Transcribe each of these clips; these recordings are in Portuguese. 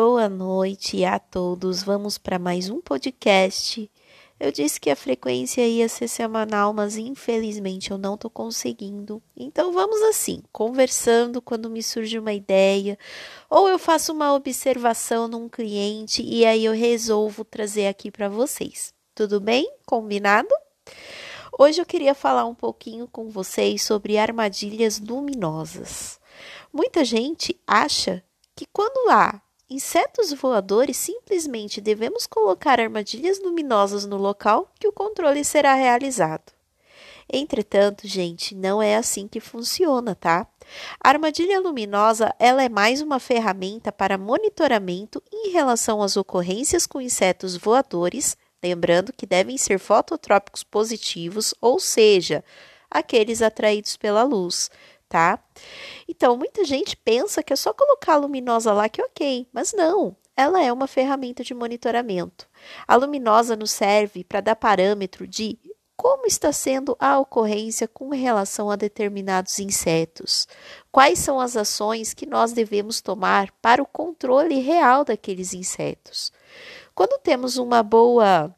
Boa noite a todos. Vamos para mais um podcast. Eu disse que a frequência ia ser semanal, mas infelizmente eu não estou conseguindo. Então vamos assim, conversando quando me surge uma ideia, ou eu faço uma observação num cliente e aí eu resolvo trazer aqui para vocês. Tudo bem? Combinado? Hoje eu queria falar um pouquinho com vocês sobre armadilhas luminosas. Muita gente acha que quando há insetos voadores, simplesmente devemos colocar armadilhas luminosas no local que o controle será realizado. Entretanto, gente, não é assim que funciona, tá? A armadilha luminosa, ela é mais uma ferramenta para monitoramento em relação às ocorrências com insetos voadores, lembrando que devem ser fototrópicos positivos, ou seja, aqueles atraídos pela luz, tá? Então, muita gente pensa que é só colocar a luminosa lá que ok, mas não. Ela é uma ferramenta de monitoramento. A luminosa nos serve para dar parâmetro de como está sendo a ocorrência com relação a determinados insetos. Quais são as ações que nós devemos tomar para o controle real daqueles insetos? Quando temos uma boa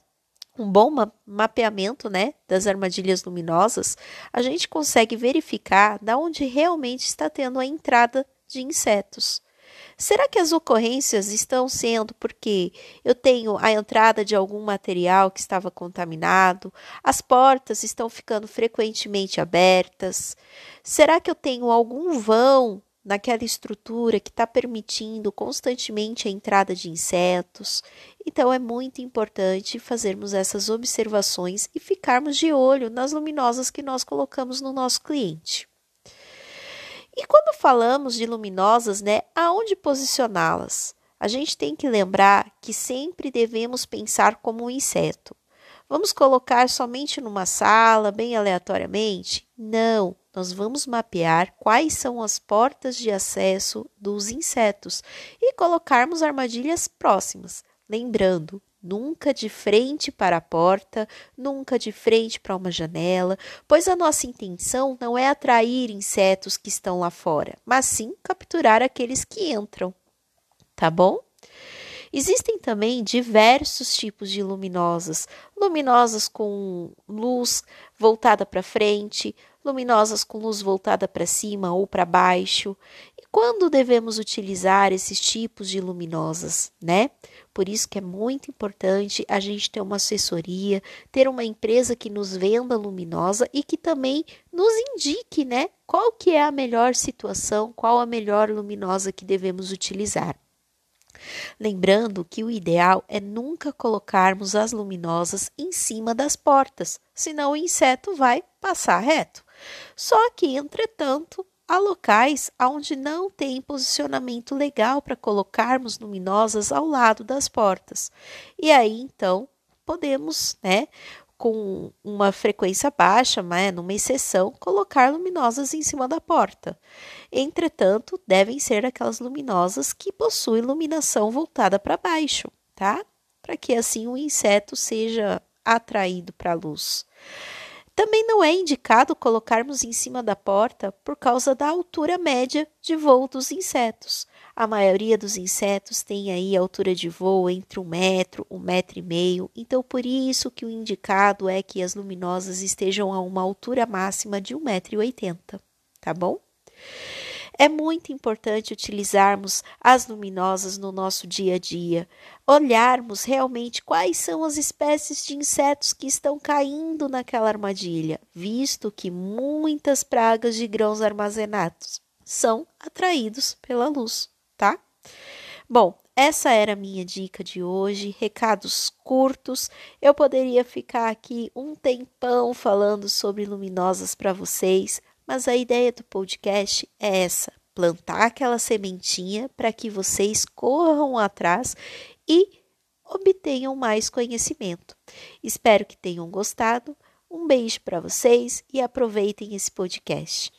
um bom ma mapeamento né, das armadilhas luminosas, a gente consegue verificar da onde realmente está tendo a entrada de insetos. Será que as ocorrências estão sendo porque eu tenho a entrada de algum material que estava contaminado? As portas estão ficando frequentemente abertas? Será que eu tenho algum vão naquela estrutura que está permitindo constantemente a entrada de insetos. Então é muito importante fazermos essas observações e ficarmos de olho nas luminosas que nós colocamos no nosso cliente. E quando falamos de luminosas, né, aonde posicioná-las? A gente tem que lembrar que sempre devemos pensar como um inseto. Vamos colocar somente numa sala, bem aleatoriamente? Não, nós vamos mapear quais são as portas de acesso dos insetos e colocarmos armadilhas próximas. Lembrando, nunca de frente para a porta, nunca de frente para uma janela, pois a nossa intenção não é atrair insetos que estão lá fora, mas sim capturar aqueles que entram. Tá bom? Existem também diversos tipos de luminosas, luminosas com luz voltada para frente, luminosas com luz voltada para cima ou para baixo. E quando devemos utilizar esses tipos de luminosas, né? Por isso que é muito importante a gente ter uma assessoria, ter uma empresa que nos venda luminosa e que também nos indique, né, qual que é a melhor situação, qual a melhor luminosa que devemos utilizar. Lembrando que o ideal é nunca colocarmos as luminosas em cima das portas, senão o inseto vai passar reto. Só que, entretanto, há locais onde não tem posicionamento legal para colocarmos luminosas ao lado das portas. E aí, então, podemos, né, com uma frequência baixa, né, numa exceção, colocar luminosas em cima da porta. Entretanto, devem ser aquelas luminosas que possuem iluminação voltada para baixo, tá? Para que assim o inseto seja atraído para a luz. Também não é indicado colocarmos em cima da porta por causa da altura média de voo dos insetos. A maioria dos insetos tem aí altura de voo entre um metro, um metro e meio, então por isso que o indicado é que as luminosas estejam a uma altura máxima de um metro e oitenta, tá bom? É muito importante utilizarmos as luminosas no nosso dia a dia, olharmos realmente quais são as espécies de insetos que estão caindo naquela armadilha, visto que muitas pragas de grãos armazenados são atraídos pela luz, tá? Bom, essa era a minha dica de hoje, recados curtos. Eu poderia ficar aqui um tempão falando sobre luminosas para vocês, mas a ideia do podcast é essa: plantar aquela sementinha para que vocês corram atrás e obtenham mais conhecimento. Espero que tenham gostado. Um beijo para vocês e aproveitem esse podcast.